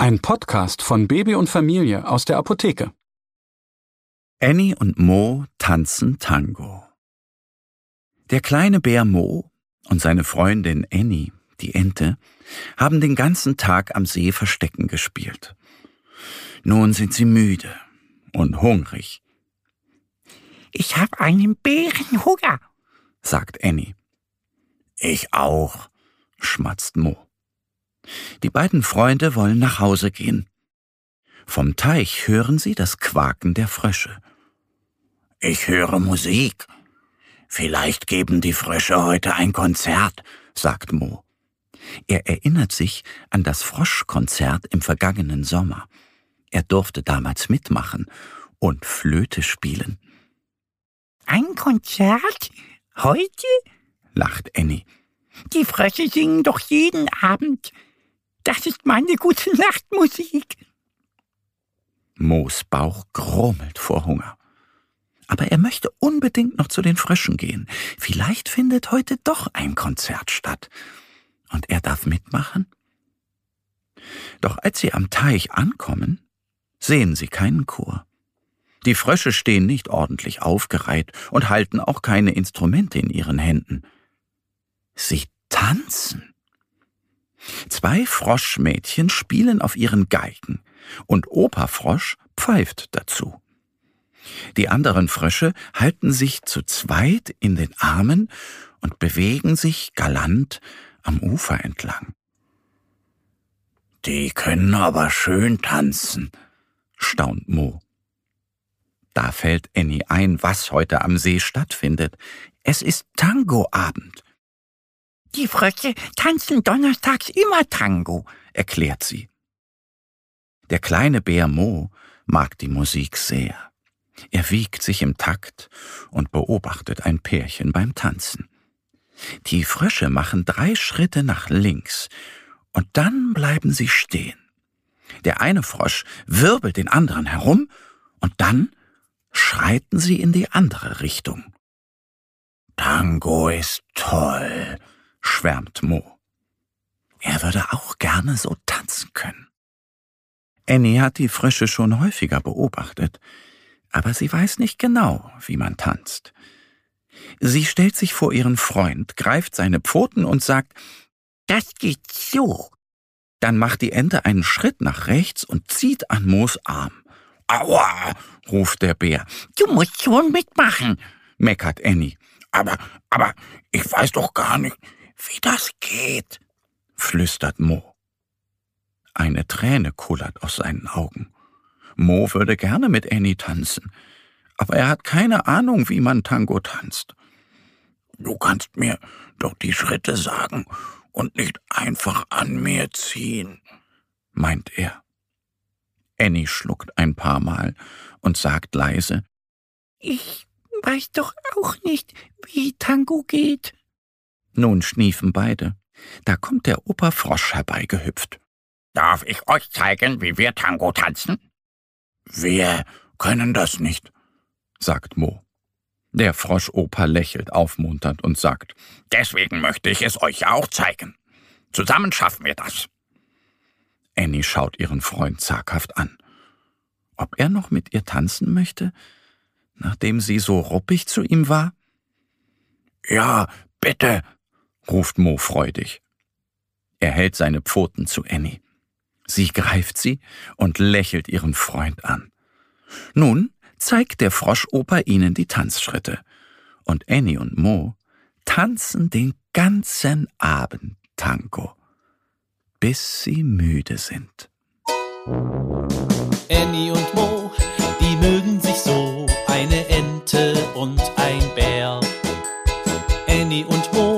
Ein Podcast von Baby und Familie aus der Apotheke. Annie und Mo tanzen Tango. Der kleine Bär Mo und seine Freundin Annie, die Ente, haben den ganzen Tag am See Verstecken gespielt. Nun sind sie müde und hungrig. Ich hab einen Bärenhunger, sagt Annie. Ich auch, schmatzt Mo. Die beiden Freunde wollen nach Hause gehen. Vom Teich hören sie das Quaken der Frösche. Ich höre Musik. Vielleicht geben die Frösche heute ein Konzert, sagt Mo. Er erinnert sich an das Froschkonzert im vergangenen Sommer. Er durfte damals mitmachen und Flöte spielen. Ein Konzert? Heute? lacht Annie. Die Frösche singen doch jeden Abend. Das ist meine gute Nachtmusik. Moos Bauch grummelt vor Hunger. Aber er möchte unbedingt noch zu den Fröschen gehen. Vielleicht findet heute doch ein Konzert statt. Und er darf mitmachen? Doch als sie am Teich ankommen, sehen sie keinen Chor. Die Frösche stehen nicht ordentlich aufgereiht und halten auch keine Instrumente in ihren Händen. Sie tanzen. Zwei Froschmädchen spielen auf ihren Geigen und Opa Frosch pfeift dazu. Die anderen Frösche halten sich zu zweit in den Armen und bewegen sich galant am Ufer entlang. Die können aber schön tanzen, staunt Mo. Da fällt Annie ein, was heute am See stattfindet. Es ist Tangoabend. Die Frösche tanzen donnerstags immer Tango, erklärt sie. Der kleine Bär Mo mag die Musik sehr. Er wiegt sich im Takt und beobachtet ein Pärchen beim Tanzen. Die Frösche machen drei Schritte nach links und dann bleiben sie stehen. Der eine Frosch wirbelt den anderen herum und dann schreiten sie in die andere Richtung. Tango ist toll, schwärmt Mo. Er würde auch gerne so tanzen können. Annie hat die Frösche schon häufiger beobachtet, aber sie weiß nicht genau, wie man tanzt. Sie stellt sich vor ihren Freund, greift seine Pfoten und sagt, das geht so. Dann macht die Ente einen Schritt nach rechts und zieht an Moos Arm. Aua, ruft der Bär. Du musst schon mitmachen, meckert Annie. Aber, aber, ich weiß doch gar nicht, wie das geht, flüstert Mo. Eine Träne kullert aus seinen Augen. Mo würde gerne mit Annie tanzen, aber er hat keine Ahnung, wie man Tango tanzt. Du kannst mir doch die Schritte sagen und nicht einfach an mir ziehen, meint er. Annie schluckt ein paar Mal und sagt leise, Ich weiß doch auch nicht, wie Tango geht. Nun schniefen beide. Da kommt der Opa Frosch herbeigehüpft. Darf ich euch zeigen, wie wir Tango tanzen? Wir können das nicht, sagt Mo. Der Froschoper lächelt aufmunternd und sagt, Deswegen möchte ich es euch ja auch zeigen. Zusammen schaffen wir das. Annie schaut ihren Freund zaghaft an. Ob er noch mit ihr tanzen möchte, nachdem sie so ruppig zu ihm war? Ja, bitte, ruft Mo freudig. Er hält seine Pfoten zu Annie. Sie greift sie und lächelt ihren Freund an. Nun zeigt der Froschoper ihnen die Tanzschritte. Und Annie und Mo tanzen den ganzen Abend Tango, bis sie müde sind. Annie und Mo, die mögen sich so, eine Ente und ein Bär. Annie und Mo